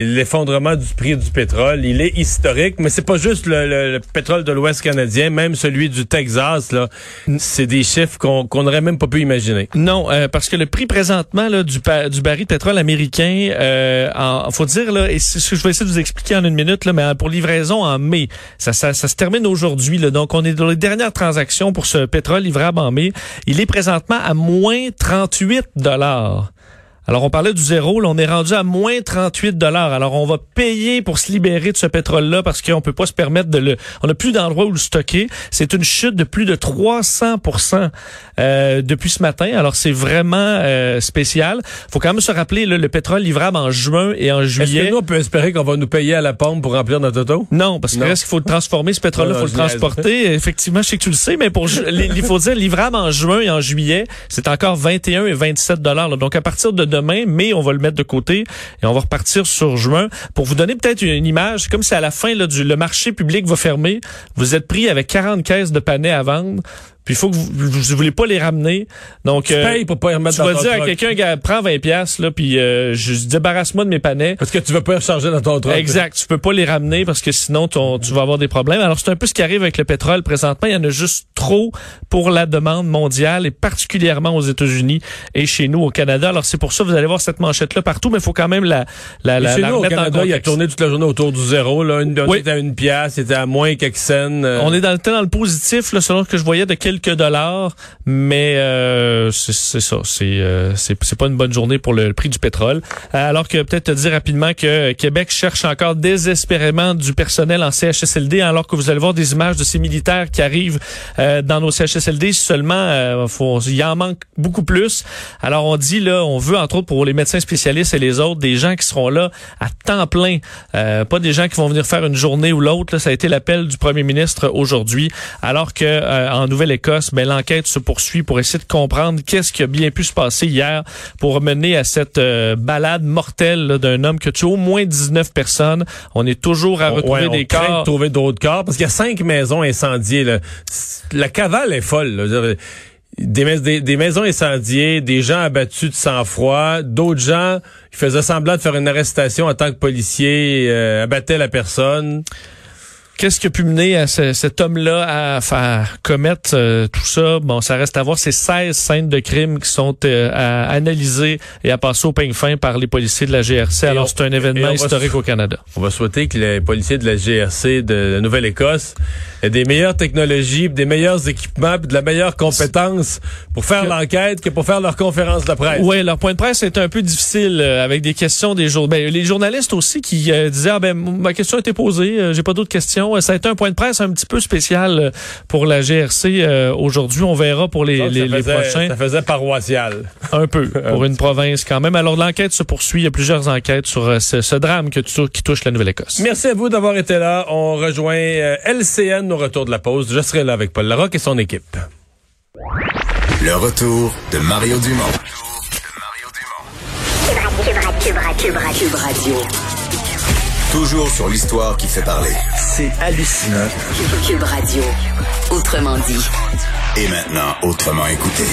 L'effondrement du prix du pétrole, il est historique, mais c'est pas juste le, pétrole de l'Ouest canadien, même celui du Texas, là, c'est des chiffres qu'on n'aurait même pas pu imaginer. Non, euh, parce que le prix présentement là, du, du baril de pétrole américain, euh, en, faut dire là, et ce que je vais essayer de vous expliquer en une minute, là, mais pour livraison en mai, ça, ça, ça se termine aujourd'hui. Donc, on est dans les dernières transactions pour ce pétrole livrable en mai. Il est présentement à moins 38 dollars. Alors, on parlait du zéro, là, on est rendu à moins 38 dollars. Alors, on va payer pour se libérer de ce pétrole-là parce qu'on peut pas se permettre de le... On n'a plus d'endroit où le stocker. C'est une chute de plus de 300% euh, depuis ce matin. Alors, c'est vraiment euh, spécial. faut quand même se rappeler, là, le pétrole livrable en juin et en juillet... Est-ce que nous, on peut espérer qu'on va nous payer à la pompe pour remplir notre auto? Non, parce que reste qu'il faut le transformer, ce pétrole-là, il faut le transporter. Effectivement, je sais que tu le sais, mais pour il faut dire, livrable en juin et en juillet, c'est encore 21 et 27 dollars. Donc, à partir de demain, mais on va le mettre de côté et on va repartir sur juin. Pour vous donner peut-être une, image, comme si à la fin là, du le marché public va fermer, vous êtes pris avec 40 caisses de panais à vendre. Puis il faut que vous, vous, voulez pas les ramener. Donc tu payes pour pas les remettre tu vas dire à quelqu'un prends 20 pièces là puis euh, je débarrasse-moi de mes panais parce que tu veux pas les recharger dans ton truck. Exact, tu peux pas les ramener parce que sinon ton, tu vas avoir des problèmes. Alors c'est un peu ce qui arrive avec le pétrole présentement, il y en a juste trop pour la demande mondiale et particulièrement aux États-Unis et chez nous au Canada. Alors c'est pour ça vous allez voir cette manchette là partout mais il faut quand même la la, la, chez nous, au Canada, il a tourné toute la journée autour du zéro là, une oui. était à une pièce, c'était à moins quelques cents. Euh. On est dans le temps dans le positif là, selon ce que je voyais de quelques dollars mais euh, c'est ça, euh, c'est c'est pas une bonne journée pour le, prix du pétrole. Euh, alors que peut-être te dire rapidement que Québec cherche encore désespérément du personnel en CHSLD, alors que vous allez voir des images de ces militaires qui arrivent dans nos CHSLD. Seulement, faut, il en manque beaucoup plus. Alors on dit là, on veut entre autres pour les médecins spécialistes et les autres des gens qui seront là à temps plein, pas des gens qui vont venir faire une journée ou l'autre. Ça a été l'appel du premier ministre aujourd'hui, alors que en Nouvelle-Écosse, ben l'enquête se poursuit pour essayer de comprendre qu'est-ce qui a bien pu se passer hier pour mener à cette euh, balade mortelle d'un homme qui a tué au moins 19 personnes. On est toujours à retrouver des corps. De trouver d'autres corps parce qu'il y a cinq maisons incendiées. Là. La cavale est folle. Des, des, maisons incendiées, des gens abattus de sang-froid, d'autres gens qui faisaient semblant de faire une arrestation en tant que policiers, euh, abattaient la personne. Qu'est-ce qui a pu mener à cet homme-là à faire commettre euh, tout ça? Bon, ça reste à voir. C'est 16 scènes de crimes qui sont euh, à analyser et à passer au peigne fin par les policiers de la GRC. Alors, c'est un événement historique au Canada. On va souhaiter que les policiers de la GRC de la Nouvelle-Écosse aient des meilleures technologies, des meilleurs équipements, de la meilleure compétence pour faire l'enquête que pour faire leur conférence de presse. Oui, leur point de presse est un peu difficile euh, avec des questions des jours. Ben, les journalistes aussi qui disaient, ah, ben, ma question a été posée, j'ai pas d'autres questions. Ça a été un point de presse un petit peu spécial euh, pour la GRC euh, aujourd'hui. On verra pour les, les, prochains. Ça faisait paroissial. Un peu, pour une province quand même. Alors l'enquête se poursuit. Il y a plusieurs enquêtes sur euh, ce, drame que, qui touche la Nouvelle-Écosse. Merci à vous d'avoir été là. On rejoint LCN au retour de la pause. Je serai là avec Paul Larocque et son équipe. Le retour de Mario Dumont. Cube Radio. Toujours sur l'histoire qui fait parler. C'est hallucinant. Cube Radio. Autrement dit. Et maintenant, autrement écouté.